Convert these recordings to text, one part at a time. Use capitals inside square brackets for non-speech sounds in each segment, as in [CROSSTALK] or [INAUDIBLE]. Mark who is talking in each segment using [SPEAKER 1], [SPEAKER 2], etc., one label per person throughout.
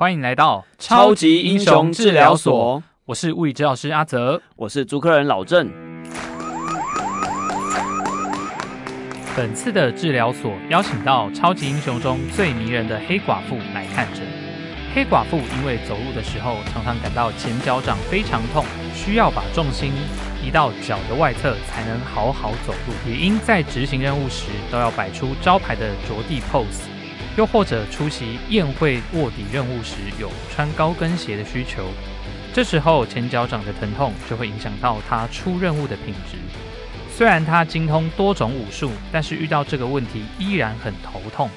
[SPEAKER 1] 欢迎来到
[SPEAKER 2] 超级英雄治疗所。
[SPEAKER 1] 我是物理治疗师阿泽，
[SPEAKER 2] 我是主客人老郑。
[SPEAKER 1] 本次的治疗所邀请到超级英雄中最迷人的黑寡妇来看诊。黑寡妇因为走路的时候常常感到前脚掌非常痛，需要把重心移到脚的外侧才能好好走路，也因在执行任务时都要摆出招牌的着地 pose。又或者出席宴会卧底任务时有穿高跟鞋的需求，这时候前脚掌的疼痛就会影响到他出任务的品质。虽然他精通多种武术，但是遇到这个问题依然很头痛。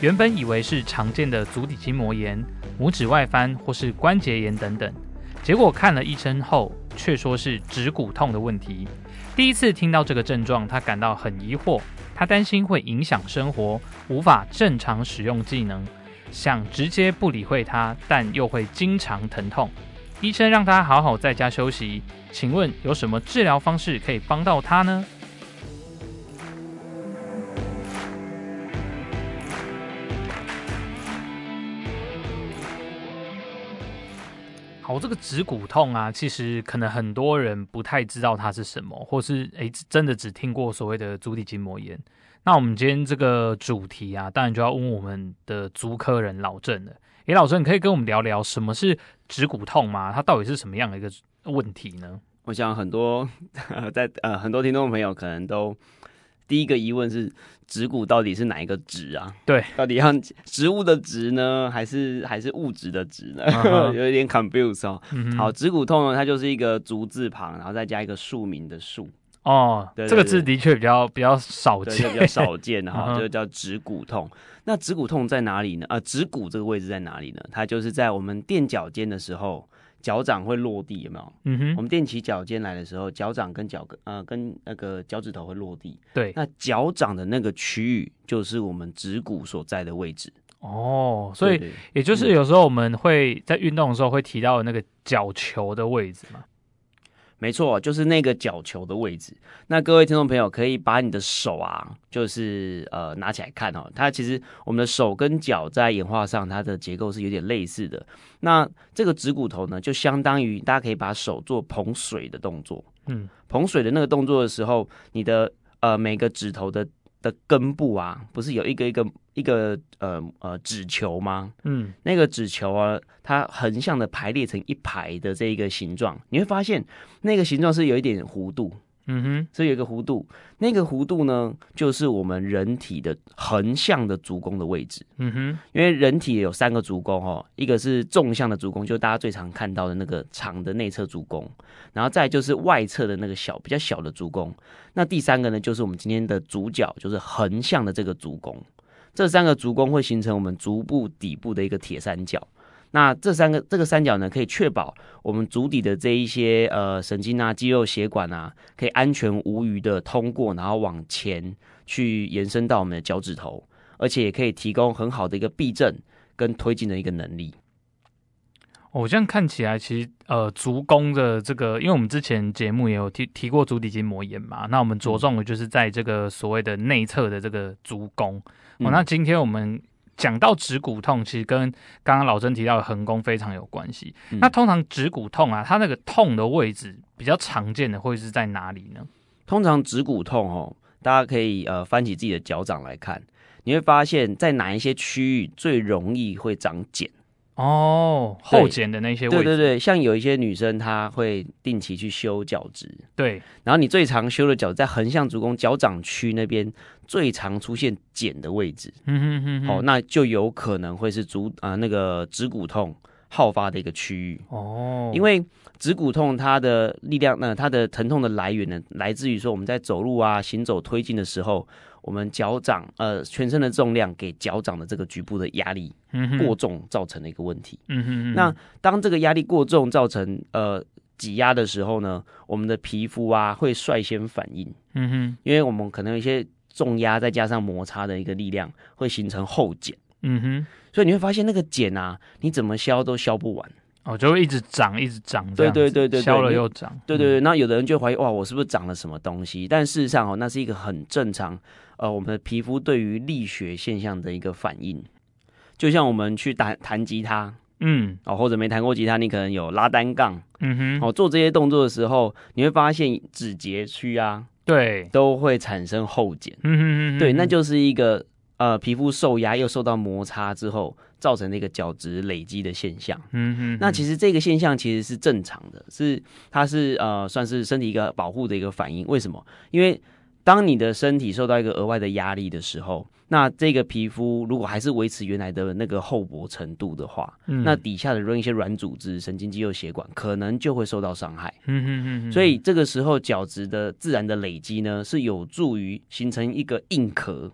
[SPEAKER 1] 原本以为是常见的足底筋膜炎、拇指外翻或是关节炎等等，结果看了医生后却说是指骨痛的问题。第一次听到这个症状，他感到很疑惑。他担心会影响生活，无法正常使用技能，想直接不理会他，但又会经常疼痛。医生让他好好在家休息。请问有什么治疗方式可以帮到他呢？好，这个指骨痛啊，其实可能很多人不太知道它是什么，或是诶真的只听过所谓的足底筋膜炎。那我们今天这个主题啊，当然就要问我们的足科人老郑了。诶，老郑，你可以跟我们聊聊什么是指骨痛吗？它到底是什么样的一个问题呢？
[SPEAKER 2] 我想很多 [LAUGHS] 在呃很多听众朋友可能都第一个疑问是。指骨到底是哪一个指啊？
[SPEAKER 1] 对，
[SPEAKER 2] 到底要植物的植呢，还是还是物质的植呢？Uh [LAUGHS] -huh. 有一点 confuse 哦。Mm -hmm. 好，指骨痛呢，它就是一个足字旁，然后再加一个庶民的庶。
[SPEAKER 1] 哦、oh，这个字的确比较比较少见，
[SPEAKER 2] 比较少见 [LAUGHS] 哈，就叫指骨痛。那指骨痛在哪里呢？呃，指骨这个位置在哪里呢？它就是在我们垫脚尖的时候。脚掌会落地，有没有？嗯哼。我们踮起脚尖来的时候，脚掌跟脚跟呃跟那个脚趾头会落地。
[SPEAKER 1] 对。那
[SPEAKER 2] 脚掌的那个区域就是我们指骨所在的位置。
[SPEAKER 1] 哦，所以也就是有时候我们会在运动的时候会提到那个脚球的位置嘛。
[SPEAKER 2] 没错，就是那个角球的位置。那各位听众朋友可以把你的手啊，就是呃拿起来看哦。它其实我们的手跟脚在演化上，它的结构是有点类似的。那这个指骨头呢，就相当于大家可以把手做捧水的动作。嗯，捧水的那个动作的时候，你的呃每个指头的。的根部啊，不是有一个一个一个呃呃纸球吗？嗯，那个纸球啊，它横向的排列成一排的这一个形状，你会发现那个形状是有一点弧度。嗯哼，所以有一个弧度，那个弧度呢，就是我们人体的横向的足弓的位置。嗯哼，因为人体有三个足弓哦，一个是纵向的足弓，就是大家最常看到的那个长的内侧足弓，然后再就是外侧的那个小比较小的足弓，那第三个呢，就是我们今天的主角，就是横向的这个足弓。这三个足弓会形成我们足部底部的一个铁三角。那这三个这个三角呢，可以确保我们足底的这一些呃神经啊、肌肉、血管啊，可以安全无虞的通过，然后往前去延伸到我们的脚趾头，而且也可以提供很好的一个避震跟推进的一个能力。
[SPEAKER 1] 我这样看起来，其实呃足弓的这个，因为我们之前节目也有提提过足底筋膜炎嘛，那我们着重的就是在这个所谓的内侧的这个足弓。哦，那今天我们。讲到指骨痛，其实跟刚刚老曾提到的横弓非常有关系。嗯。那通常指骨痛啊，它那个痛的位置比较常见的会是在哪里呢？
[SPEAKER 2] 通常指骨痛哦，大家可以呃翻起自己的脚掌来看，你会发现在哪一些区域最容易会长茧。
[SPEAKER 1] 哦，后茧的那些位置，
[SPEAKER 2] 对对对，像有一些女生她会定期去修脚趾，
[SPEAKER 1] 对，
[SPEAKER 2] 然后你最常修的脚在横向足弓脚掌区那边最常出现茧的位置，嗯哼哼，好，那就有可能会是足啊、呃、那个趾骨痛好发的一个区域。哦，因为指骨痛它的力量，呢、呃、它的疼痛的来源呢，来自于说我们在走路啊、行走、推进的时候。我们脚掌呃全身的重量给脚掌的这个局部的压力过重造成的一个问题。嗯哼。那当这个压力过重造成呃挤压的时候呢，我们的皮肤啊会率先反应。嗯哼。因为我们可能有一些重压再加上摩擦的一个力量会形成后茧。嗯哼。所以你会发现那个茧啊，你怎么削都削不完。
[SPEAKER 1] 哦，就会一直长，一直长。
[SPEAKER 2] 对对对对，
[SPEAKER 1] 削了又长。
[SPEAKER 2] 对对对。那有的人就怀疑哇，我是不是长了什么东西？但事实上哦，那是一个很正常。呃，我们的皮肤对于力学现象的一个反应，就像我们去弹弹吉他，
[SPEAKER 1] 嗯，
[SPEAKER 2] 哦，或者没弹过吉他，你可能有拉单杠，
[SPEAKER 1] 嗯哼，
[SPEAKER 2] 哦，做这些动作的时候，你会发现指节区啊，
[SPEAKER 1] 对，
[SPEAKER 2] 都会产生后茧，
[SPEAKER 1] 嗯哼嗯哼，
[SPEAKER 2] 对，那就是一个呃皮肤受压又受到摩擦之后造成的一个角质累积的现象，
[SPEAKER 1] 嗯哼，
[SPEAKER 2] 那其实这个现象其实是正常的，是它是呃算是身体一个保护的一个反应，为什么？因为当你的身体受到一个额外的压力的时候，那这个皮肤如果还是维持原来的那个厚薄程度的话，嗯、那底下的一些软组织、神经肌肉、血管可能就会受到伤害。
[SPEAKER 1] 嗯哼哼哼。所
[SPEAKER 2] 以这个时候角质的自然的累积呢，是有助于形成一个硬壳，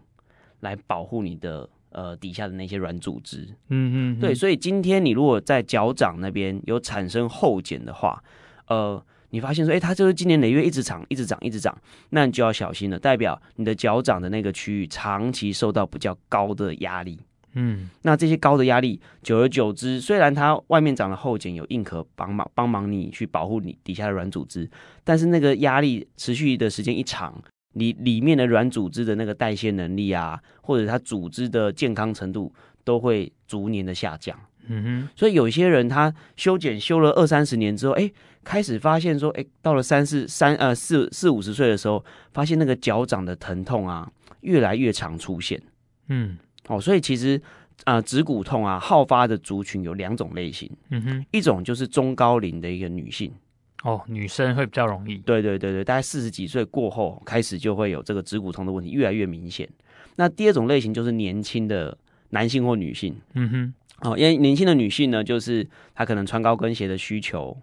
[SPEAKER 2] 来保护你的呃底下的那些软组织。
[SPEAKER 1] 嗯嗯。
[SPEAKER 2] 对，所以今天你如果在脚掌那边有产生后茧的话，呃。你发现说，哎、欸，它就是今年累月一直长，一直长，一直长，那你就要小心了，代表你的脚掌的那个区域长期受到比较高的压力。
[SPEAKER 1] 嗯，
[SPEAKER 2] 那这些高的压力，久而久之，虽然它外面长了后茧，有硬壳帮忙帮忙你去保护你底下的软组织，但是那个压力持续的时间一长，你里面的软组织的那个代谢能力啊，或者它组织的健康程度，都会逐年的下降。
[SPEAKER 1] 嗯哼，
[SPEAKER 2] 所以有些人他修剪修了二三十年之后，哎、欸，开始发现说，哎、欸，到了三四三呃四四五十岁的时候，发现那个脚掌的疼痛啊，越来越常出现。
[SPEAKER 1] 嗯，
[SPEAKER 2] 哦，所以其实啊、呃，指骨痛啊，好发的族群有两种类型。
[SPEAKER 1] 嗯哼，
[SPEAKER 2] 一种就是中高龄的一个女性。
[SPEAKER 1] 哦，女生会比较容易。
[SPEAKER 2] 对对对对，大概四十几岁过后，开始就会有这个指骨痛的问题，越来越明显。那第二种类型就是年轻的男性或女性。
[SPEAKER 1] 嗯哼。
[SPEAKER 2] 哦，因为年轻的女性呢，就是她可能穿高跟鞋的需求，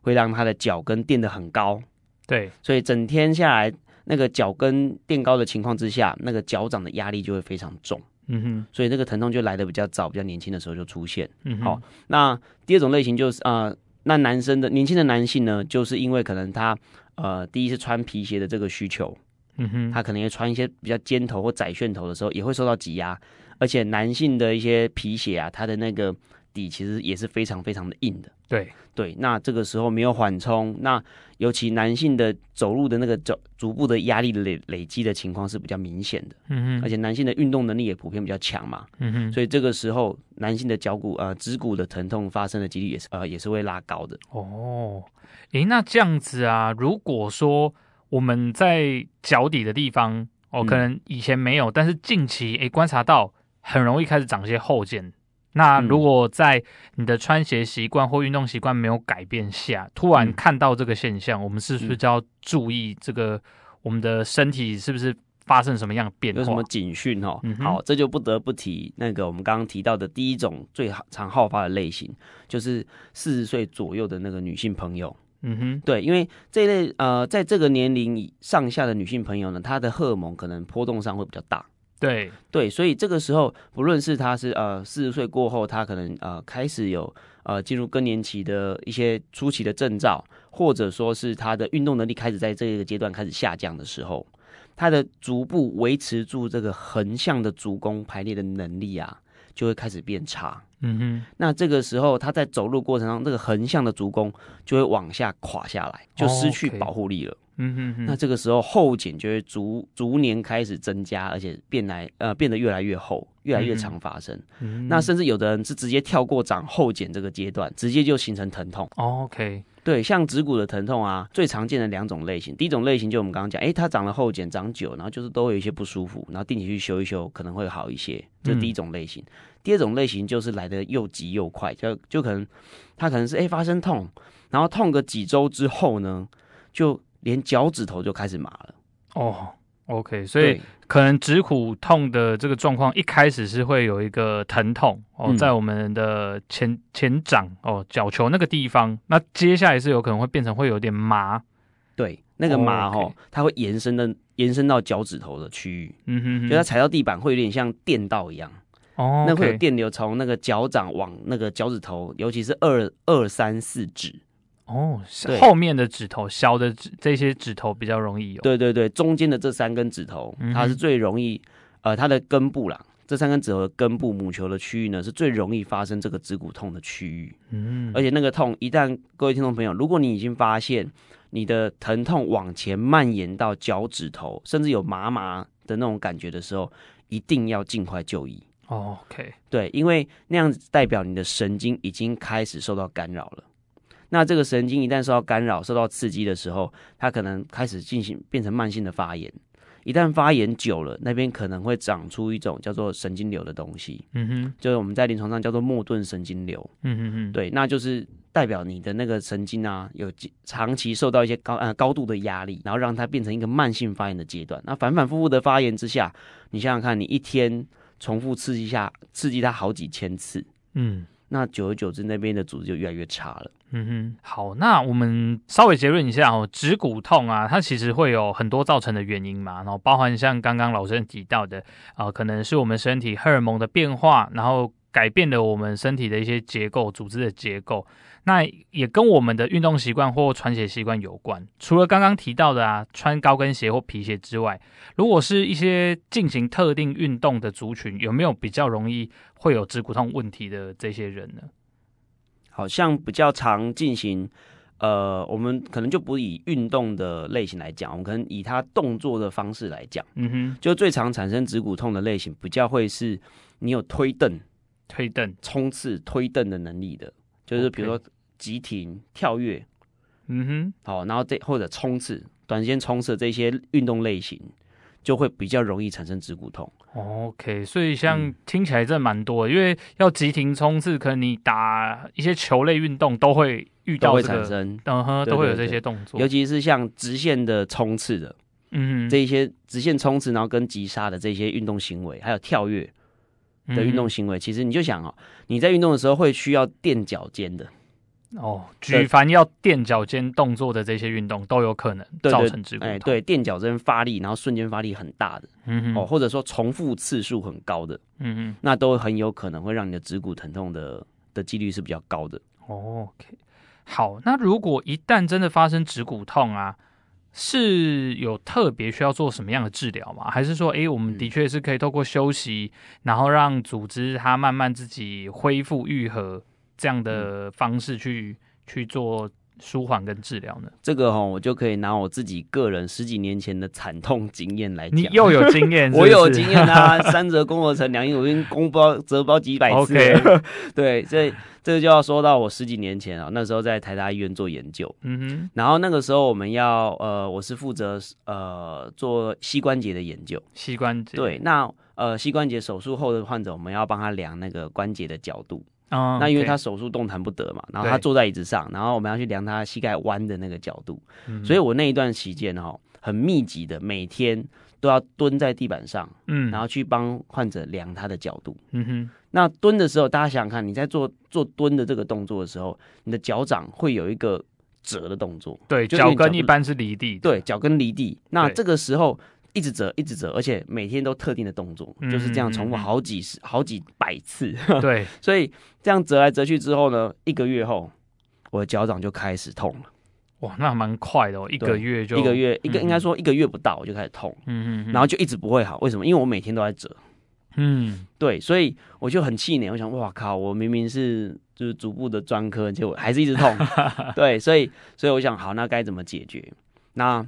[SPEAKER 2] 会让她的脚跟垫得很高，
[SPEAKER 1] 对，
[SPEAKER 2] 所以整天下来，那个脚跟垫高的情况之下，那个脚掌的压力就会非常重，
[SPEAKER 1] 嗯哼，
[SPEAKER 2] 所以那个疼痛就来的比较早，比较年轻的时候就出现。
[SPEAKER 1] 嗯哼，
[SPEAKER 2] 好，那第二种类型就是呃，那男生的年轻的男性呢，就是因为可能他呃，第一是穿皮鞋的这个需求，
[SPEAKER 1] 嗯哼，
[SPEAKER 2] 他可能也穿一些比较尖头或窄楦头的时候，也会受到挤压。而且男性的一些皮鞋啊，它的那个底其实也是非常非常的硬的。
[SPEAKER 1] 对
[SPEAKER 2] 对，那这个时候没有缓冲，那尤其男性的走路的那个脚足部的压力累累积的情况是比较明显的。
[SPEAKER 1] 嗯哼，
[SPEAKER 2] 而且男性的运动能力也普遍比较强嘛。
[SPEAKER 1] 嗯哼，
[SPEAKER 2] 所以这个时候男性的脚骨呃指骨的疼痛发生的几率也是呃也是会拉高的。
[SPEAKER 1] 哦，诶，那这样子啊，如果说我们在脚底的地方哦，可能以前没有，嗯、但是近期诶观察到。很容易开始长一些后茧。那如果在你的穿鞋习惯或运动习惯没有改变下，突然看到这个现象，嗯、我们是不是就要注意这个我们的身体是不是发生什么样的变化？
[SPEAKER 2] 有什么警讯哦？
[SPEAKER 1] 嗯、
[SPEAKER 2] 好，这就不得不提那个我们刚刚提到的第一种最常好发的类型，就是四十岁左右的那个女性朋友。
[SPEAKER 1] 嗯哼，
[SPEAKER 2] 对，因为这一类呃，在这个年龄上下的女性朋友呢，她的荷尔蒙可能波动上会比较大。
[SPEAKER 1] 对
[SPEAKER 2] 对，所以这个时候，不论是他是呃四十岁过后，他可能呃开始有呃进入更年期的一些初期的征兆，或者说是他的运动能力开始在这个阶段开始下降的时候，他的足部维持住这个横向的足弓排列的能力啊，就会开始变差。
[SPEAKER 1] 嗯哼，
[SPEAKER 2] 那这个时候他在走路过程中，这个横向的足弓就会往下垮下来，就失去保护力了。Oh, okay.
[SPEAKER 1] 嗯哼哼，
[SPEAKER 2] 那这个时候后茧就会逐逐年开始增加，而且变来呃变得越来越厚，越来越常发生。
[SPEAKER 1] 嗯，
[SPEAKER 2] 那甚至有的人是直接跳过长后茧这个阶段，直接就形成疼痛。
[SPEAKER 1] 哦，OK，
[SPEAKER 2] 对，像指骨的疼痛啊，最常见的两种类型，第一种类型就我们刚刚讲，哎，它长了后茧长久，然后就是都会有一些不舒服，然后定期去修一修，可能会好一些。这是第一种类型。嗯，第二种类型就是来的又急又快，就就可能它可能是哎发生痛，然后痛个几周之后呢，就连脚趾头就开始麻了。
[SPEAKER 1] 哦，OK，所以可能指骨痛的这个状况一开始是会有一个疼痛哦，在我们的前前掌哦脚球那个地方，那接下来是有可能会变成会有点麻，
[SPEAKER 2] 对，那个麻哦，它会延伸的延伸到脚趾头的区域，
[SPEAKER 1] 嗯哼哼，
[SPEAKER 2] 就它踩到地板会有点像电到一样。
[SPEAKER 1] 哦，
[SPEAKER 2] 那会有电流从那个脚掌往那个脚趾头，尤其是二二三四指。
[SPEAKER 1] 哦，后面的指头，小的指这些指头比较容易有。
[SPEAKER 2] 对对对，中间的这三根指头，它是最容易，嗯、呃，它的根部啦，这三根指头的根部母球的区域呢，是最容易发生这个指骨痛的区域。
[SPEAKER 1] 嗯，
[SPEAKER 2] 而且那个痛，一旦各位听众朋友，如果你已经发现你的疼痛往前蔓延到脚趾头，甚至有麻麻的那种感觉的时候，一定要尽快就医。
[SPEAKER 1] 哦，OK，
[SPEAKER 2] 对，因为那样子代表你的神经已经开始受到干扰了。那这个神经一旦受到干扰、受到刺激的时候，它可能开始进行变成慢性的发炎。一旦发炎久了，那边可能会长出一种叫做神经瘤的东西。
[SPEAKER 1] 嗯哼，
[SPEAKER 2] 就是我们在临床上叫做莫顿神经瘤。
[SPEAKER 1] 嗯哼哼，
[SPEAKER 2] 对，那就是代表你的那个神经啊，有长期受到一些高呃高度的压力，然后让它变成一个慢性发炎的阶段。那反反复复的发炎之下，你想想看，你一天重复刺激下刺激它好几千次，
[SPEAKER 1] 嗯，
[SPEAKER 2] 那久而久之，那边的组织就越来越差了。
[SPEAKER 1] 嗯哼，好，那我们稍微结论一下哦，指骨痛啊，它其实会有很多造成的原因嘛，然后包含像刚刚老师提到的，啊、可能是我们身体荷尔蒙的变化，然后改变了我们身体的一些结构、组织的结构，那也跟我们的运动习惯或穿鞋习惯有关。除了刚刚提到的啊，穿高跟鞋或皮鞋之外，如果是一些进行特定运动的族群，有没有比较容易会有指骨痛问题的这些人呢？
[SPEAKER 2] 好像比较常进行，呃，我们可能就不以运动的类型来讲，我们可能以他动作的方式来讲，
[SPEAKER 1] 嗯哼，
[SPEAKER 2] 就最常产生指骨痛的类型，比较会是你有推蹬、
[SPEAKER 1] 推蹬、
[SPEAKER 2] 冲刺、推蹬的能力的，就是比如说急停、跳跃，
[SPEAKER 1] 嗯哼，
[SPEAKER 2] 好，然后这或者冲刺、短时间冲刺这些运动类型。就会比较容易产生指骨痛。
[SPEAKER 1] OK，所以像听起来真的蛮多的，嗯，因为要急停冲刺，可能你打一些球类运动都会遇到，这个，
[SPEAKER 2] 都会产生，
[SPEAKER 1] 嗯哼，都会有这些动作，
[SPEAKER 2] 尤其是像直线的冲刺的，
[SPEAKER 1] 嗯，
[SPEAKER 2] 这一些直线冲刺，然后跟急刹的这些运动行为，还有跳跃的运动行为，嗯，其实你就想哦，你在运动的时候会需要垫脚尖的。
[SPEAKER 1] 哦，举凡要垫脚尖动作的这些运动都有可能造成指骨痛。哎，
[SPEAKER 2] 对，垫脚尖发力，然后瞬间发力很大的，
[SPEAKER 1] 嗯哼，
[SPEAKER 2] 哦，或者说重复次数很高的，
[SPEAKER 1] 嗯哼，
[SPEAKER 2] 那都很有可能会让你的指骨疼痛的的几率是比较高的。
[SPEAKER 1] 哦，OK，好，那如果一旦真的发生指骨痛啊，是有特别需要做什么样的治疗吗？还是说，哎，我们的确是可以透过休息，嗯、然后让组织它慢慢自己恢复愈合？这样的方式去、嗯、去做舒缓跟治疗呢？
[SPEAKER 2] 这个哈，我就可以拿我自己个人十几年前的惨痛经验来讲。
[SPEAKER 1] 你又有经验是是？[LAUGHS]
[SPEAKER 2] 我有经验啊！[LAUGHS] 三折肱合成两阴，我已经弓包折包几百次。
[SPEAKER 1] Okay. [LAUGHS]
[SPEAKER 2] 对，这这就要说到我十几年前啊，那时候在台大医院做研究。
[SPEAKER 1] 嗯哼。
[SPEAKER 2] 然后那个时候我们要呃，我是负责呃做膝关节的研究。
[SPEAKER 1] 膝关节。
[SPEAKER 2] 对，那呃膝关节手术后的患者，我们要帮他量那个关节的角度。
[SPEAKER 1] 哦，
[SPEAKER 2] 那因为他手术动弹不得嘛，然后他坐在椅子上，然后我们要去量他膝盖弯的那个角度，
[SPEAKER 1] 嗯，
[SPEAKER 2] 所以我那一段期间哈，很密集的每天都要蹲在地板上，
[SPEAKER 1] 嗯，
[SPEAKER 2] 然后去帮患者量他的角度，
[SPEAKER 1] 嗯哼。
[SPEAKER 2] 那蹲的时候，大家想想看，你在做做蹲的这个动作的时候，你的脚掌会有一个折的动作，
[SPEAKER 1] 对，脚跟一般是离地，
[SPEAKER 2] 对，脚跟离地。那这个时候。一直折，一直折，而且每天都特定的动作，嗯、就是这样重复好几十、好几百次。
[SPEAKER 1] 对，[LAUGHS]
[SPEAKER 2] 所以这样折来折去之后呢，一个月后，我的脚掌就开始痛了。
[SPEAKER 1] 哇，那蛮快的哦，一个月就
[SPEAKER 2] 一个月，一个应该说一个月不到我就开始痛。
[SPEAKER 1] 嗯嗯，
[SPEAKER 2] 然后就一直不会好，为什么？因为我每天都在折。
[SPEAKER 1] 嗯，
[SPEAKER 2] 对，所以我就很气馁，我想，哇靠，我明明是就是足部的专科，结果还是一直痛。[LAUGHS] 对，所以所以我想，好，那该怎么解决？那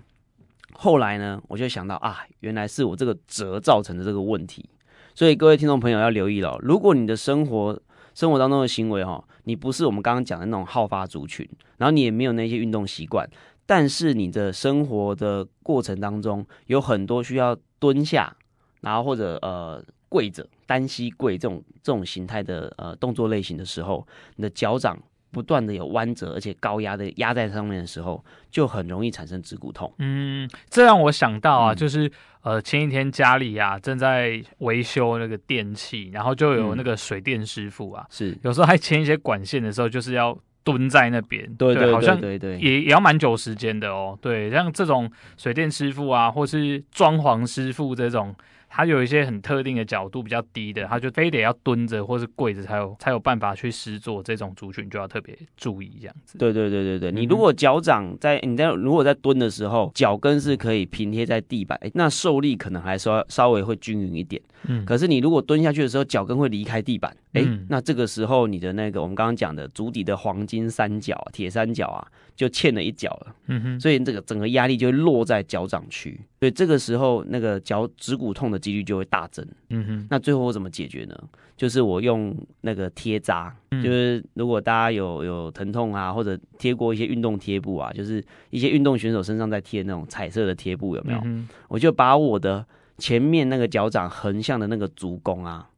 [SPEAKER 2] 后来呢，我就想到啊，原来是我这个折造成的这个问题。所以各位听众朋友要留意了，如果你的生活生活当中的行为哈，你不是我们刚刚讲的那种好发族群，然后你也没有那些运动习惯，但是你的生活的过程当中有很多需要蹲下，然后或者呃跪着单膝跪这种这种形态的呃动作类型的时候，你的脚掌。不断的有弯折，而且高压的压在上面的时候，就很容易产生指骨痛。
[SPEAKER 1] 嗯，这让我想到啊，嗯、就是呃前一天家里啊正在维修那个电器，然后就有那个水电师傅啊，
[SPEAKER 2] 是、嗯、
[SPEAKER 1] 有时候还牵一些管线的时候，就是要蹲在那边，
[SPEAKER 2] 对对，对，对，对，
[SPEAKER 1] 好像
[SPEAKER 2] 对对，
[SPEAKER 1] 也也要蛮久时间的哦。对，像这种水电师傅啊，或是装潢师傅这种。他有一些很特定的角度比较低的，它就非得要蹲着或是跪着才有才有办法去施作。这种族群就要特别注意这样子。
[SPEAKER 2] 对对对对对，你如果脚掌在你在如果在蹲的时候，脚跟是可以平贴在地板，那受力可能还稍稍微会均匀一点。嗯，可是你如果蹲下去的时候，脚跟会离开地板，哎、欸，那这个时候你的那个我们刚刚讲的足底的黄金三角、铁三角啊，就欠了一脚了。嗯哼，所以这个整个压力就会落在脚掌区，所以这个时候那个脚趾骨痛的几率就会大增。嗯哼，那最后我怎么解决呢？就是我用那个贴扎，就是如果大家有有疼痛啊，或者贴过一些运动贴布啊，就是一些运动选手身上在贴那种彩色的贴布，有没有？嗯、我就把我的前面那个脚掌横向的那个足弓啊，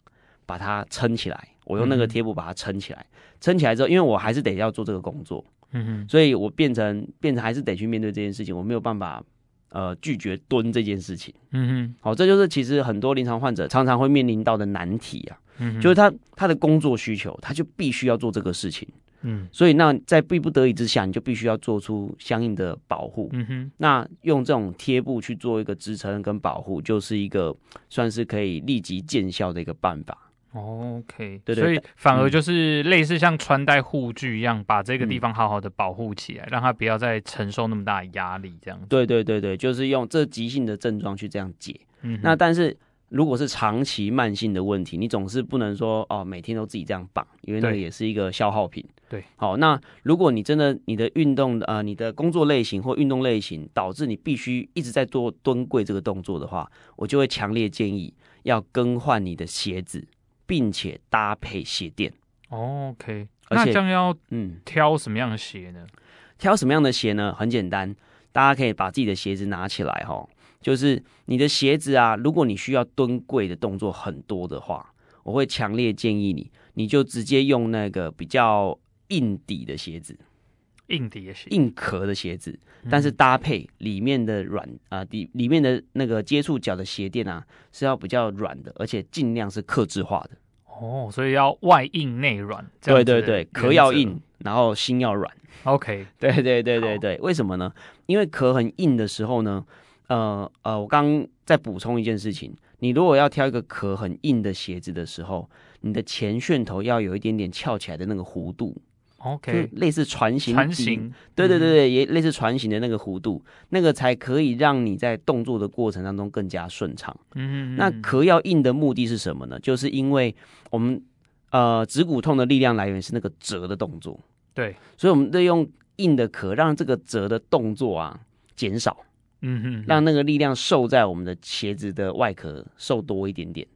[SPEAKER 2] 把它撑起来。我用那个贴布把它撑起来，撑起来之后，因为我还是得要做这个工作，嗯哼，所以我变成变成还是得去面对这件事情，我没有办法呃拒绝蹲这件事情，嗯哼，好，这就是其实很多临床患者常常会面临到的难题啊，嗯，就是他他的工作需求，他就必须要做这个事情，嗯，所以那在逼不得已之下，你就必须要做出相应的保护，嗯哼，那用这种贴布去做一个支撑跟保护，就是一个算是可以立即见效的一个办法。
[SPEAKER 1] OK，对对，所以反而就是类似像穿戴护具一样，把这个地方好好的保护起来，让它不要再承受那么大的压力，这样。
[SPEAKER 2] 对对对对，就是用这急性的症状去这样解。嗯，那但是如果是长期慢性的问题，你总是不能说哦，每天都自己这样绑，因为那个也是一个消耗品。对，好，那如果你真的你的运动呃你的工作类型或运动类型导致你必须一直在做蹲跪这个动作的话，我就会强烈建议要更换你的鞋子。并且搭配鞋垫。
[SPEAKER 1] OK，那这样要嗯挑什么样的鞋呢？
[SPEAKER 2] 挑什么样的鞋呢？很简单，大家可以把自己的鞋子拿起来哈，就是你的鞋子啊，如果你需要蹲跪的动作很多的话，我会强烈建议你，你就直接用那个比较硬底的鞋子。
[SPEAKER 1] 硬底的鞋，
[SPEAKER 2] 硬壳的鞋子，但是搭配里面的软啊底里面的那个接触脚的鞋垫啊，是要比较软的，而且尽量是克制化的。
[SPEAKER 1] 哦，所以要外硬内软。
[SPEAKER 2] 对对对，壳要硬，然后心要软。
[SPEAKER 1] OK，[LAUGHS]
[SPEAKER 2] 对对对对对，为什么呢？因为壳很硬的时候呢，呃呃，我刚刚再补充一件事情，你如果要挑一个壳很硬的鞋子的时候，你的前楦头要有一点点翘起来的那个弧度。
[SPEAKER 1] OK，
[SPEAKER 2] 类似船型，
[SPEAKER 1] 船型，
[SPEAKER 2] 对对对对，也类似船型的那个弧度，嗯，那个才可以让你在动作的过程当中更加顺畅。嗯嗯，那壳要硬的目的是什么呢？就是因为我们呃指骨痛的力量来源是那个折的动作，
[SPEAKER 1] 对，
[SPEAKER 2] 所以我们得用硬的壳，让这个折的动作啊减少。嗯哼，让那个力量受在我们的鞋子的外壳受多一点点，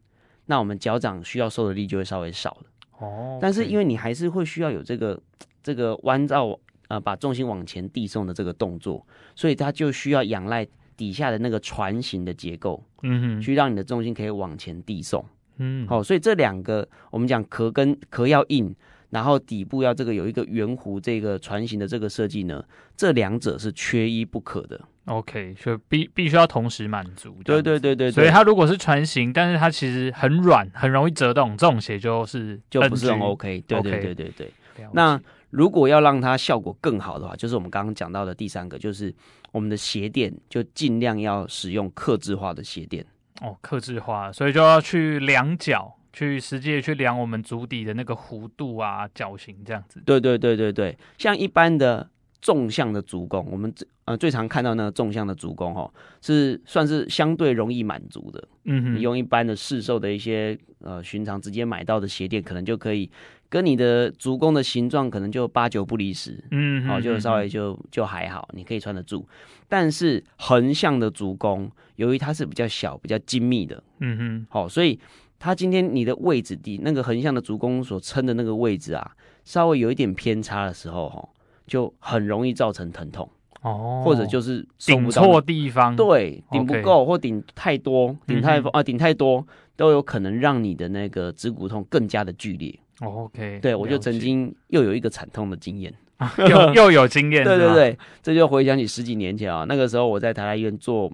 [SPEAKER 2] 那我们脚掌需要受的力就会稍微少了。哦，但是因为你还是会需要有这个 [TSK] 这个弯绕呃，把重心往前递送的这个动作，所以它就需要仰赖底下的那个船型的结构，嗯哼，去让你的重心可以往前递送，嗯，好，所以这两个我们讲壳跟壳要硬，然后底部要这个有一个圆弧这个船型的这个设计呢，这两者是缺一不可的。
[SPEAKER 1] OK，所以必必须要同时满足。
[SPEAKER 2] 对对对对，
[SPEAKER 1] 所以它如果是船型，但是它其实很软，很容易折动，这种鞋就是
[SPEAKER 2] 就不是很 OK。对对对对对。那如果要让它效果更好的话，就是我们刚刚讲到的第三个，就是我们的鞋垫就尽量要使用克制化的鞋垫。
[SPEAKER 1] 哦，克制化，所以就要去量脚，去实际去量我们足底的那个弧度啊、脚型这样子。
[SPEAKER 2] 对对对对对，像一般的。纵向的足弓，我们最呃最常看到那个纵向的足弓哈，是算是相对容易满足的。嗯哼，你用一般的市售的一些呃寻常直接买到的鞋垫，可能就可以跟你的足弓的形状可能就八九不离十。嗯，好，就稍微就就还好，你可以穿得住。但是横向的足弓，由于它是比较小、比较精密的，嗯哼，好，所以它今天你的位置地那个横向的足弓所撑的那个位置啊，稍微有一点偏差的时候哈。就很容易造成疼痛哦，或者就是
[SPEAKER 1] 顶错地方，
[SPEAKER 2] 对，顶不够、或顶太多，顶太、嗯、啊顶太多都有可能让你的那个指骨痛更加的剧烈。
[SPEAKER 1] OK，
[SPEAKER 2] 对我就曾经又有一个惨痛的经验，[LAUGHS]
[SPEAKER 1] 又又有经验，[LAUGHS]
[SPEAKER 2] 对对对，这就回想起十几年前啊，那个时候我在台大医院做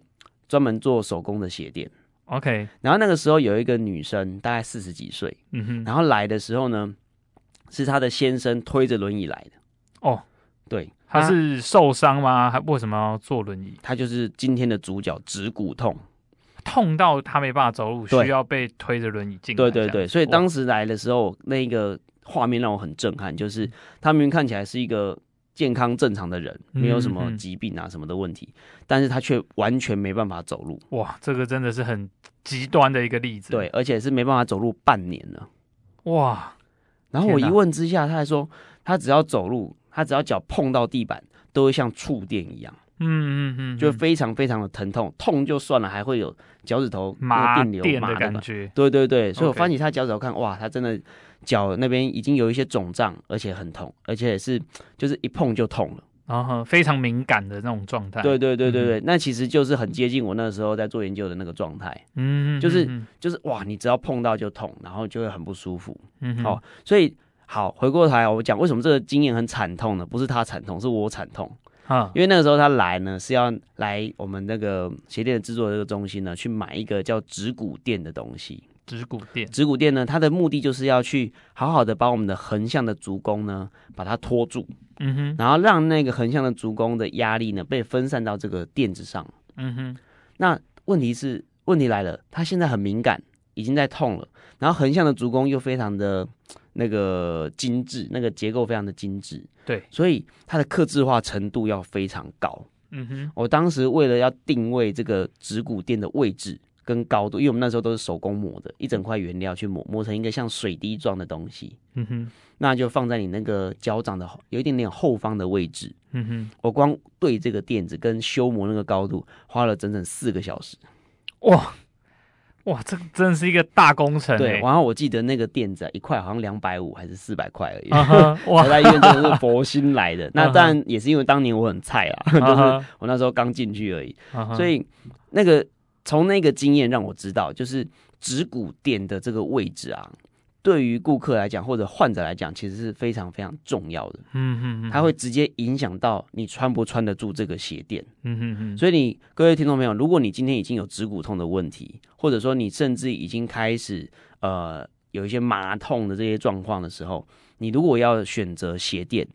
[SPEAKER 2] 专门做手工的鞋垫
[SPEAKER 1] ，OK，
[SPEAKER 2] 然后那个时候有一个女生大概四十几岁，嗯哼，然后来的时候呢，是她的先生推着轮椅来的，哦。对，
[SPEAKER 1] 他是受伤吗？还为什么要坐轮椅？
[SPEAKER 2] 他就是今天的主角，指骨痛，
[SPEAKER 1] 痛到他没办法走路，需要被推着轮椅进来。
[SPEAKER 2] 对对对，所以当时来的时候，那个画面让我很震撼，就是他明明看起来是一个健康正常的人，没有什么疾病啊什么的问题，嗯、但是他却完全没办法走路。
[SPEAKER 1] 哇，这个真的是很极端的一个例子。
[SPEAKER 2] 对，而且是没办法走路半年了。
[SPEAKER 1] 哇。
[SPEAKER 2] 然后我一问之下，他还说他只要走路，他只要脚碰到地板，都会像触电一样。嗯嗯嗯，就非常非常的疼痛，痛就算了，还会有脚趾头
[SPEAKER 1] 麻
[SPEAKER 2] 电流
[SPEAKER 1] 麻的感觉。
[SPEAKER 2] 对对对，所以我翻起他脚趾头看，哇，他真的脚那边已经有一些肿胀，而且很痛，而且是就是一碰就痛了，
[SPEAKER 1] 然后非常敏感的那种状态。
[SPEAKER 2] 对对对对对，那其实就是很接近我那时候在做研究的那个状态。嗯，就是就是哇，你只要碰到就痛，然后就会很不舒服。嗯，好，所以好回过头来我讲为什么这个经验很惨痛呢？不是他惨痛，是我惨痛。啊因为那个时候他来呢，是要来我们那个鞋垫的制作的这个中心呢，去买一个叫指骨垫的东西。
[SPEAKER 1] 指骨垫，
[SPEAKER 2] 指骨垫呢，它的目的就是要去好好的把我们的横向的足弓呢，把它托住。嗯哼，然后让那个横向的足弓的压力呢，被分散到这个垫子上。嗯哼，那问题是，问题来了，他现在很敏感，已经在痛了，然后横向的足弓又非常的。那个精致，那个结构非常的精致，
[SPEAKER 1] 对，
[SPEAKER 2] 所以它的刻制化程度要非常高。嗯哼，我当时为了要定位这个指骨垫的位置跟高度，因为我们那时候都是手工磨的，一整块原料去磨，磨成一个像水滴状的东西。嗯哼，那就放在你那个脚掌的有一点点后方的位置。嗯哼，我光对这个垫子跟修磨那个高度，花了整整四个小时。
[SPEAKER 1] 哇！哇，这真的是一个大工程。
[SPEAKER 2] 对，然后我记得那个垫子、啊、一块好像两百五还是四百块而已。Uh [LAUGHS] huh, 哇，我在医院真的是佛心来的。[LAUGHS] 那当然也是因为当年我很菜啦，uh huh. 就是我那时候刚进去而已。Uh huh. 所以那个从那个经验让我知道，就是指骨垫的这个位置啊。对于顾客来讲，或者患者来讲，其实是非常非常重要的。嗯嗯嗯，它会直接影响到你穿不穿得住这个鞋垫。嗯嗯嗯。所以你各位听众朋友，如果你今天已经有指骨痛的问题，或者说你甚至已经开始呃有一些麻痛的这些状况的时候，你如果要选择鞋垫，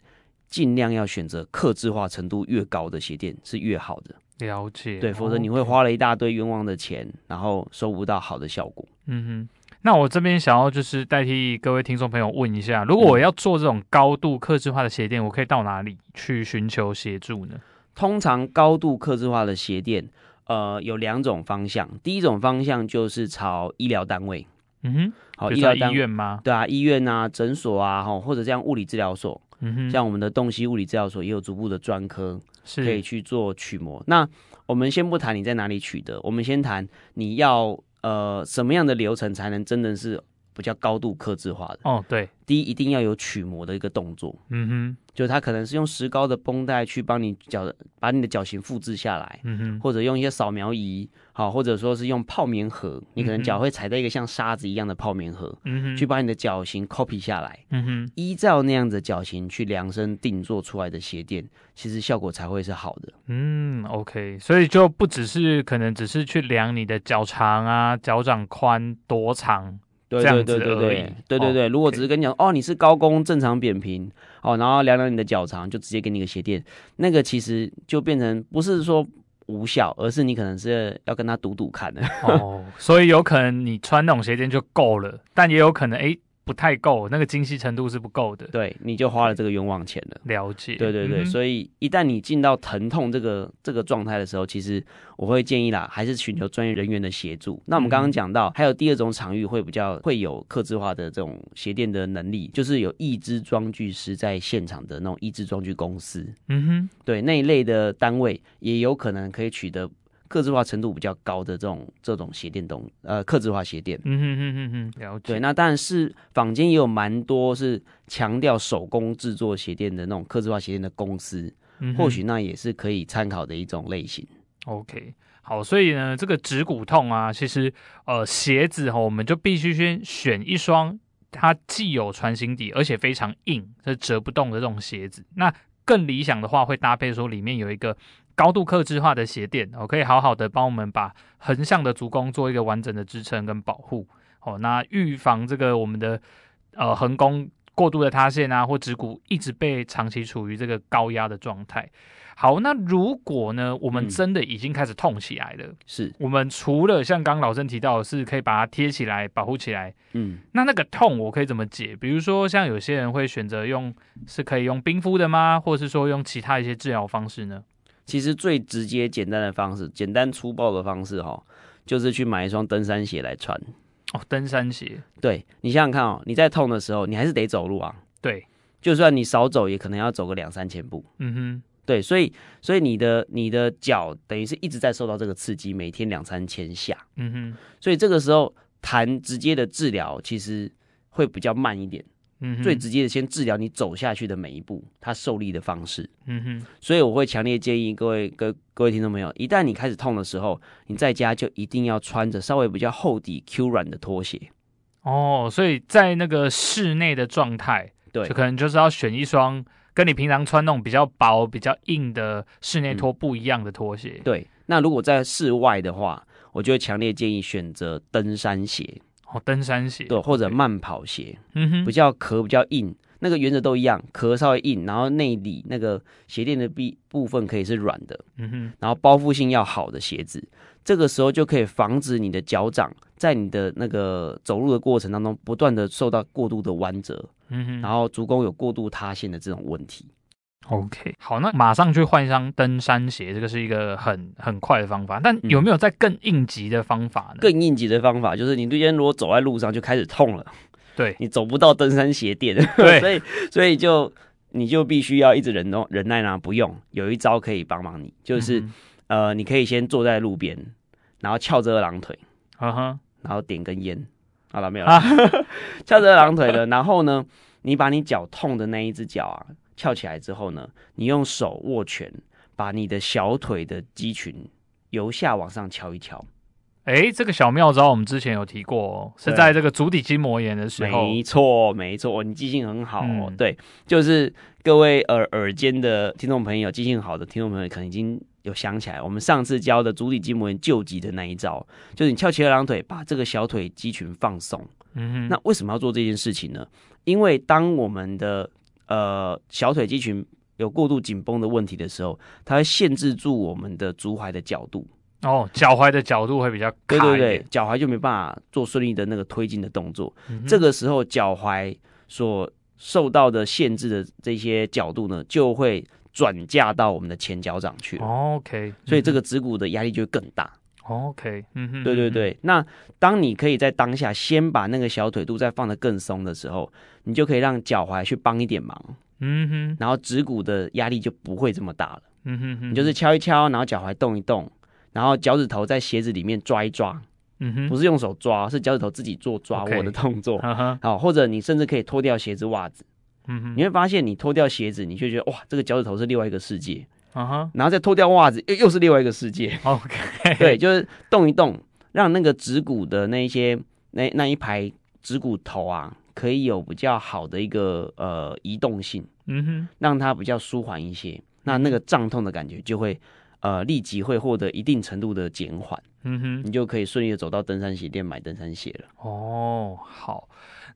[SPEAKER 2] 尽量要选择克制化程度越高的鞋垫是越好的。
[SPEAKER 1] 了解。
[SPEAKER 2] 对，否则你会花了一大堆冤枉的钱，然后收不到好的效果。
[SPEAKER 1] 嗯哼。那我这边想要就是代替各位听众朋友问一下，如果我要做这种高度克制化的鞋垫，我可以到哪里去寻求协助呢？
[SPEAKER 2] 通常高度克制化的鞋垫，呃，有两种方向。第一种方向就是朝医疗单位，嗯哼，好，医疗医院吗？对啊，医院啊，诊所啊，或者这样物理治疗所，嗯哼，像我们的洞悉物理治疗所也有足部的专科，是可以去做取模。那我们先不谈你在哪里取得，我们先谈你要。呃，什么样的流程才能真的是比较高度克制化的？
[SPEAKER 1] 哦，对，
[SPEAKER 2] 第一一定要有取模的一个动作。嗯哼。就它可能是用石膏的绷带去帮你脚把你的脚型复制下来，嗯哼，或者用一些扫描仪，好，或者说是用泡棉盒，你可能脚会踩在一个像沙子一样的泡棉盒，嗯哼，去把你的脚型 copy 下来，嗯哼，依照那样子的脚型去量身定做出来的鞋垫，其实效果才会是好的。
[SPEAKER 1] 嗯，OK，所以就不只是可能只是去量你的脚长啊，脚掌宽多长。对对对对对
[SPEAKER 2] 对对对，如果只是跟你讲哦，你是高弓正常扁平哦，然后量量你的脚长，就直接给你个鞋垫，那个其实就变成不是说无效，而是你可能是要跟他赌赌看的
[SPEAKER 1] 哦，所以有可能你穿那种鞋垫就够了，但也有可能哎。不太够，那个精细程度是不够的。
[SPEAKER 2] 对，你就花了这个冤枉钱了。
[SPEAKER 1] 了解。
[SPEAKER 2] 对对对，嗯、所以一旦你进到疼痛这个这个状态的时候，其实我会建议啦，还是寻求专业人员的协助。那我们刚刚讲到，嗯、还有第二种场域会比较会有克制化的这种鞋垫的能力，就是有义肢装具师在现场的那种义肢装具公司。嗯哼，对那一类的单位也有可能可以取得。客制化程度比较高的这种这种鞋垫，东呃，克制化鞋垫，嗯哼哼哼哼，了解。对，那当然是坊间也有蛮多是强调手工制作鞋垫的那种克制化鞋垫的公司，嗯、或许那也是可以参考的一种类型。
[SPEAKER 1] OK，好，所以呢，这个指骨痛啊，其实呃，鞋子哈，我们就必须先选一双它既有船型底，而且非常硬，是折不动的这种鞋子。那更理想的话，会搭配说里面有一个。高度克制化的鞋垫，哦，可以好好的帮我们把横向的足弓做一个完整的支撑跟保护，哦，那预防这个我们的呃横弓过度的塌陷啊，或指骨一直被长期处于这个高压的状态。好，那如果呢，我们真的已经开始痛起来了，嗯、是我们除了像刚刚老郑提到的是可以把它贴起来保护起来，嗯，那那个痛我可以怎么解？比如说像有些人会选择用是可以用冰敷的吗？或是说用其他一些治疗方式呢？
[SPEAKER 2] 其实最直接简单的方式，简单粗暴的方式哈，就是去买一双登山鞋来穿。
[SPEAKER 1] 哦，登山鞋。
[SPEAKER 2] 对，你想想看哦，你在痛的时候，你还是得走路啊。
[SPEAKER 1] 对，
[SPEAKER 2] 就算你少走，也可能要走个两三千步。
[SPEAKER 1] 嗯哼，
[SPEAKER 2] 对，所以所以你的你的脚等于是一直在受到这个刺激，每天两三千下。
[SPEAKER 1] 嗯哼，
[SPEAKER 2] 所以这个时候谈直接的治疗，其实会比较慢一点。
[SPEAKER 1] 嗯，
[SPEAKER 2] 最直接的先治疗你走下去的每一步，它受力的方式。
[SPEAKER 1] 嗯哼，
[SPEAKER 2] 所以我会强烈建议各位各各位听众朋友，一旦你开始痛的时候，你在家就一定要穿着稍微比较厚底 Q 软的拖鞋。
[SPEAKER 1] 哦，所以在那个室内的状态，
[SPEAKER 2] 对，
[SPEAKER 1] 就可能就是要选一双跟你平常穿那种比较薄、比较硬的室内拖不一样的拖鞋。
[SPEAKER 2] 嗯。对，那如果在室外的话，我就会强烈建议选择登山鞋。
[SPEAKER 1] 哦，登山鞋，
[SPEAKER 2] 对，或者慢跑鞋，
[SPEAKER 1] 嗯哼，
[SPEAKER 2] 比较壳比较硬，那个原则都一样，壳稍微硬，然后内里那个鞋垫的壁部分可以是软的，
[SPEAKER 1] 嗯哼，
[SPEAKER 2] 然后包覆性要好的鞋子，这个时候就可以防止你的脚掌在你的那个走路的过程当中不断的受到过度的弯折，
[SPEAKER 1] 嗯哼，
[SPEAKER 2] 然后足弓有过度塌陷的这种问题。
[SPEAKER 1] OK，好，那马上去换一双登山鞋，这个是一个很很快的方法。但有没有在更应急的方法呢？
[SPEAKER 2] 更应急的方法就是，你今天如果走在路上就开始痛了，
[SPEAKER 1] 对，
[SPEAKER 2] 你走不到登山鞋垫，
[SPEAKER 1] 对，[LAUGHS]
[SPEAKER 2] 所以所以就你就必须要一直忍耐忍耐呢。不用，有一招可以帮忙你，就是、嗯、呃，你可以先坐在路边，然后翘着二郎腿，
[SPEAKER 1] 嗯哼，
[SPEAKER 2] 然后点根烟，好了没有了？[LAUGHS] 翘着二郎腿的，然后呢，你把你脚痛的那一只脚啊。翘起来之后呢，你用手握拳，把你的小腿的肌群由下往上敲一敲。
[SPEAKER 1] 哎，这个小妙招我们之前有提过哦，是在这个足底筋膜炎的时候。
[SPEAKER 2] 没错，没错，你记性很好哦。
[SPEAKER 1] 嗯、
[SPEAKER 2] 对，就是各位耳耳尖的听众朋友，记性好的听众朋友，可能已经有想起来，我们上次教的足底筋膜炎救急的那一招，就是你翘起二郎腿，把这个小腿肌群放松。
[SPEAKER 1] 嗯哼，
[SPEAKER 2] 那为什么要做这件事情呢？因为当我们的呃，小腿肌群有过度紧绷的问题的时候，它会限制住我们的足踝的角度。
[SPEAKER 1] 哦，脚踝的角度会比较。
[SPEAKER 2] 对对对，脚踝就没办法做顺利的那个推进的动作。
[SPEAKER 1] 嗯、
[SPEAKER 2] 这个时候，脚踝所受到的限制的这些角度呢，就会转嫁到我们的前脚掌去了。
[SPEAKER 1] 哦、OK，
[SPEAKER 2] 所以这个指骨的压力就会更大。
[SPEAKER 1] OK，嗯哼，
[SPEAKER 2] 对对对。那当你可以在当下先把那个小腿肚再放得更松的时候，你就可以让脚踝去帮一点忙。
[SPEAKER 1] 嗯哼，
[SPEAKER 2] 然后指骨的压力就不会这么大了。
[SPEAKER 1] 嗯哼哼，
[SPEAKER 2] 你就是敲一敲，然后脚踝动一动，然后脚趾头在鞋子里面抓一抓。
[SPEAKER 1] 嗯哼，
[SPEAKER 2] 不是用手抓，是脚趾头自己做抓握的动作。
[SPEAKER 1] Okay. Uh-huh.
[SPEAKER 2] 好，或者你甚至可以脱掉鞋子、袜子。
[SPEAKER 1] 嗯哼，
[SPEAKER 2] 你会发现你脱掉鞋子，你就觉得哇，这个脚趾头是另外一个世界。
[SPEAKER 1] 嗯哼，
[SPEAKER 2] 然后再脱掉袜子，又又是另外一个世界。
[SPEAKER 1] OK，[LAUGHS]
[SPEAKER 2] 对，就是动一动，让那个指骨的那一些那那一排指骨头啊，可以有比较好的一个呃移动性。
[SPEAKER 1] 嗯哼，
[SPEAKER 2] 让它比较舒缓一些，那那个胀痛的感觉就会呃立即会获得一定程度的减缓。
[SPEAKER 1] 嗯哼，
[SPEAKER 2] 你就可以顺利的走到登山鞋店买登山鞋了。
[SPEAKER 1] 哦，好，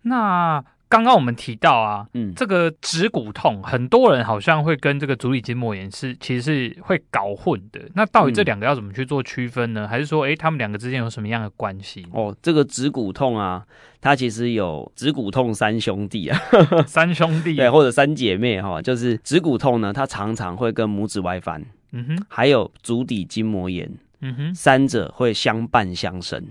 [SPEAKER 1] 那。刚刚我们提到啊，嗯，这个指骨痛，很多人好像会跟这个足底筋膜炎是其实是会搞混的。那到底这两个要怎么去做区分呢？嗯、还是说，哎，他们两个之间有什么样的关系？
[SPEAKER 2] 哦，这个指骨痛啊，它其实有指骨痛三兄弟啊，[LAUGHS]
[SPEAKER 1] 三兄弟
[SPEAKER 2] 对，或者三姐妹哈、哦，就是指骨痛呢，它常常会跟拇指外翻，
[SPEAKER 1] 嗯哼，
[SPEAKER 2] 还有足底筋膜炎，
[SPEAKER 1] 嗯哼，
[SPEAKER 2] 三者会相伴相生。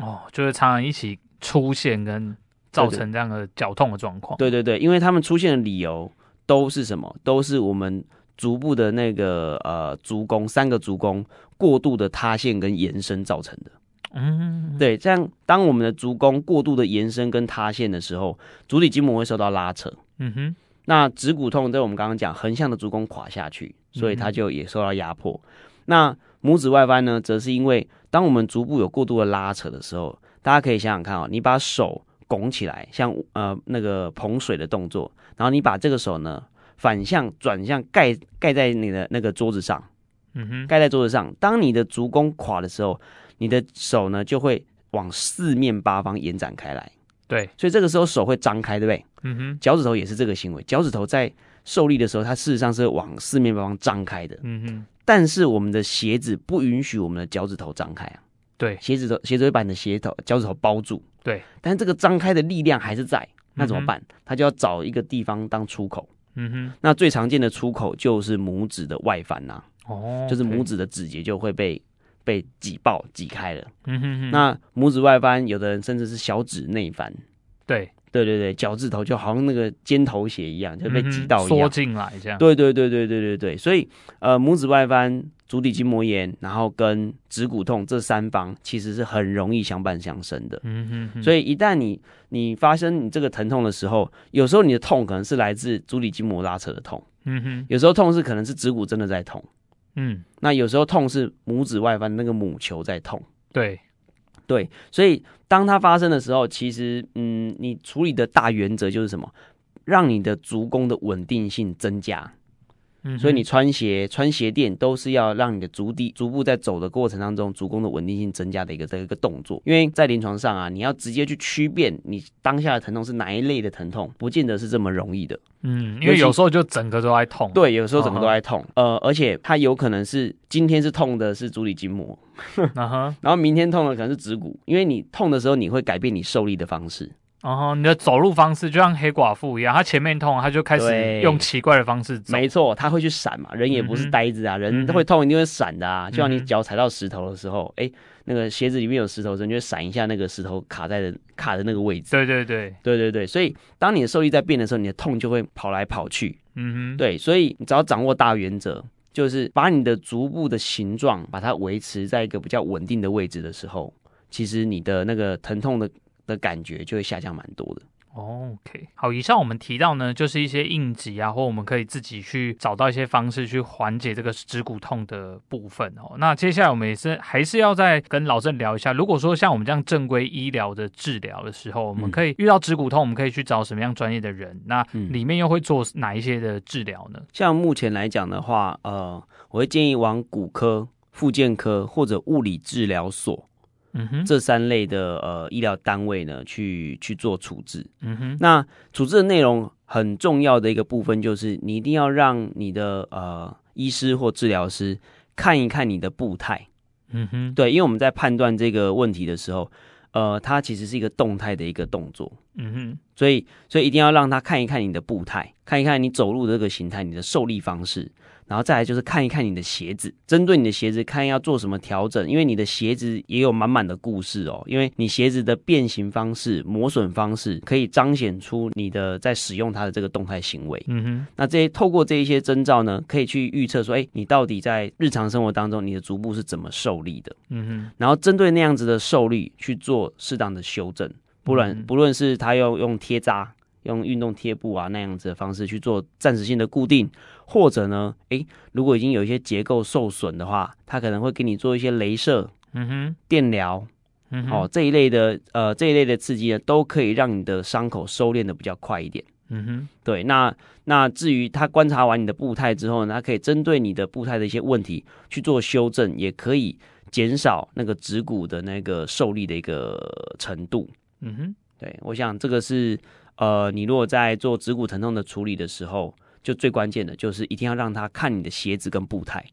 [SPEAKER 1] 哦，就是常常一起出现跟。造成这样的脚痛的状况。
[SPEAKER 2] 对对对，因为他们出现的理由都是什么？都是我们足部的那个呃足弓三个足弓过度的塌陷跟延伸造成的。
[SPEAKER 1] 嗯，
[SPEAKER 2] 对，这样当我们的足弓过度的延伸跟塌陷的时候，足底筋膜会受到拉扯。
[SPEAKER 1] 嗯哼，
[SPEAKER 2] 那指骨痛在我们刚刚讲横向的足弓垮下去，所以它就也受到压迫。嗯、那拇指外翻呢，则是因为当我们足部有过度的拉扯的时候，大家可以想想看哦，你把手。拱起来，像呃那个捧水的动作，然后你把这个手呢反向转向盖盖在你的那个桌子上，
[SPEAKER 1] 嗯哼，
[SPEAKER 2] 盖在桌子上。当你的足弓垮的时候，你的手呢就会往四面八方延展开来。
[SPEAKER 1] 对，
[SPEAKER 2] 所以这个时候手会张开，对不对？
[SPEAKER 1] 嗯哼，
[SPEAKER 2] 脚趾头也是这个行为，脚趾头在受力的时候，它事实上是往四面八方张开的。
[SPEAKER 1] 嗯哼，
[SPEAKER 2] 但是我们的鞋子不允许我们的脚趾头张开啊。
[SPEAKER 1] 对，
[SPEAKER 2] 鞋子头鞋子会把你的鞋头脚趾头包住。
[SPEAKER 1] 对，
[SPEAKER 2] 但是这个张开的力量还是在，那怎么办？他、嗯、就要找一个地方当出口。
[SPEAKER 1] 嗯哼，
[SPEAKER 2] 那最常见的出口就是拇指的外翻呐、啊。
[SPEAKER 1] 哦，
[SPEAKER 2] 就是拇指的指节就会被被挤爆挤开了。
[SPEAKER 1] 嗯哼哼。
[SPEAKER 2] 那拇指外翻，有的人甚至是小指内翻。
[SPEAKER 1] 对。
[SPEAKER 2] 对对对，脚趾头就好像那个尖头鞋一样，就被挤到一样，
[SPEAKER 1] 缩进来这样。
[SPEAKER 2] 对对对对对对对，所以呃，拇指外翻、足底筋膜炎，然后跟指骨痛这三方其实是很容易相伴相生的。嗯哼哼。所以一旦你你发生你这个疼痛的时候，有时候你的痛可能是来自足底筋膜拉扯的痛。嗯哼。有时候痛是可能是指骨真的在痛。嗯。那有时候痛是拇指外翻那个母球在痛。
[SPEAKER 1] 对。
[SPEAKER 2] 对，所以当它发生的时候，其实，嗯，你处理的大原则就是什么？让你的足弓的稳定性增加。所以你穿鞋、穿鞋垫都是要让你的足底、足部在走的过程当中，足弓的稳定性增加的一个这一个动作。因为在临床上啊，你要直接去区辨你当下的疼痛是哪一类的疼痛，不见得是这么容易的。
[SPEAKER 1] 嗯，因为有时候就整个都在痛。
[SPEAKER 2] 对，有时候整个都在痛。呃，而且它有可能是今天是痛的是足底筋膜，[LAUGHS] 然后明天痛的可能是指骨，因为你痛的时候你会改变你受力的方式。
[SPEAKER 1] 哦，你的走路方式就像黑寡妇一样，他前面痛，他就开始用奇怪的方式走。
[SPEAKER 2] 没错，他会去闪嘛。人也不是呆子啊，嗯、人都会痛，一定会闪的啊。嗯、就像你脚踩到石头的时候，哎、嗯，那个鞋子里面有石头，你就会闪一下那个石头卡在的卡的那个位置。
[SPEAKER 1] 对对对，
[SPEAKER 2] 对对对。所以当你的受力在变的时候，你的痛就会跑来跑去。嗯哼，对。所以你只要掌握大原则，就是把你的足部的形状把它维持在一个比较稳定的位置的时候，其实你的那个疼痛的的感觉就会下降蛮多的。
[SPEAKER 1] OK，好，以上我们提到呢，就是一些应急啊，或我们可以自己去找到一些方式去缓解这个指骨痛的部分哦。那接下来我们也是还是要再跟老郑聊一下，如果说像我们这样正规医疗的治疗的时候，我们可以遇到指骨痛，我们可以去找什么样专业的人？那里面又会做哪一些的治疗呢？
[SPEAKER 2] 像目前来讲的话，呃，我会建议往骨科、复健科或者物理治疗所。嗯哼，这三类的呃医疗单位呢，去去做处置。嗯哼，那处置的内容很重要的一个部分就是，你一定要让你的呃医师或治疗师看一看你的步态。嗯哼，对，因为我们在判断这个问题的时候，呃，它其实是一个动态的一个动作。嗯哼，所以所以一定要让他看一看你的步态，看一看你走路的这个形态，你的受力方式。然后再来就是看一看你的鞋子，针对你的鞋子看要做什么调整，因为你的鞋子也有满满的故事哦。因为你鞋子的变形方式、磨损方式，可以彰显出你的在使用它的这个动态行为。嗯哼，那这些透过这一些征兆呢，可以去预测说，哎，你到底在日常生活当中你的足部是怎么受力的？嗯哼，然后针对那样子的受力去做适当的修正，不然不论是他要用贴扎。用运动贴布啊那样子的方式去做暂时性的固定，或者呢，诶，如果已经有一些结构受损的话，他可能会给你做一些镭射、嗯哼，电疗，嗯哼，哦这一类的呃这一类的刺激呢，都可以让你的伤口收敛的比较快一点。嗯哼，对，那那至于他观察完你的步态之后呢，他可以针对你的步态的一些问题去做修正，也可以减少那个指骨的那个受力的一个程度。嗯哼，对，我想这个是。呃，你如果在做指骨疼痛的处理的时候，就最关键的就是一定要让他看你的鞋子跟步态，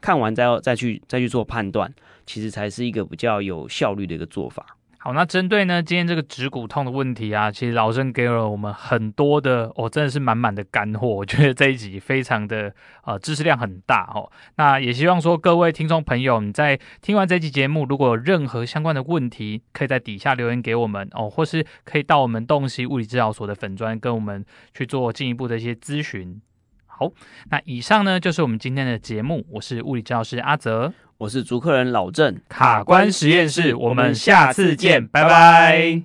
[SPEAKER 2] 看完再要再去再去做判断，其实才是一个比较有效率的一个做法。
[SPEAKER 1] 好，那针对呢今天这个指骨痛的问题啊，其实老郑给了我们很多的，哦，真的是满满的干货。我觉得这一集非常的呃知识量很大哦。那也希望说各位听众朋友，你在听完这期节目，如果有任何相关的问题，可以在底下留言给我们哦，或是可以到我们洞悉物理治疗所的粉专跟我们去做进一步的一些咨询。好，那以上呢就是我们今天的节目，我是物理治疗师阿泽。
[SPEAKER 2] 我是逐客人老郑，
[SPEAKER 1] 卡关实验室，我们下次见，拜拜。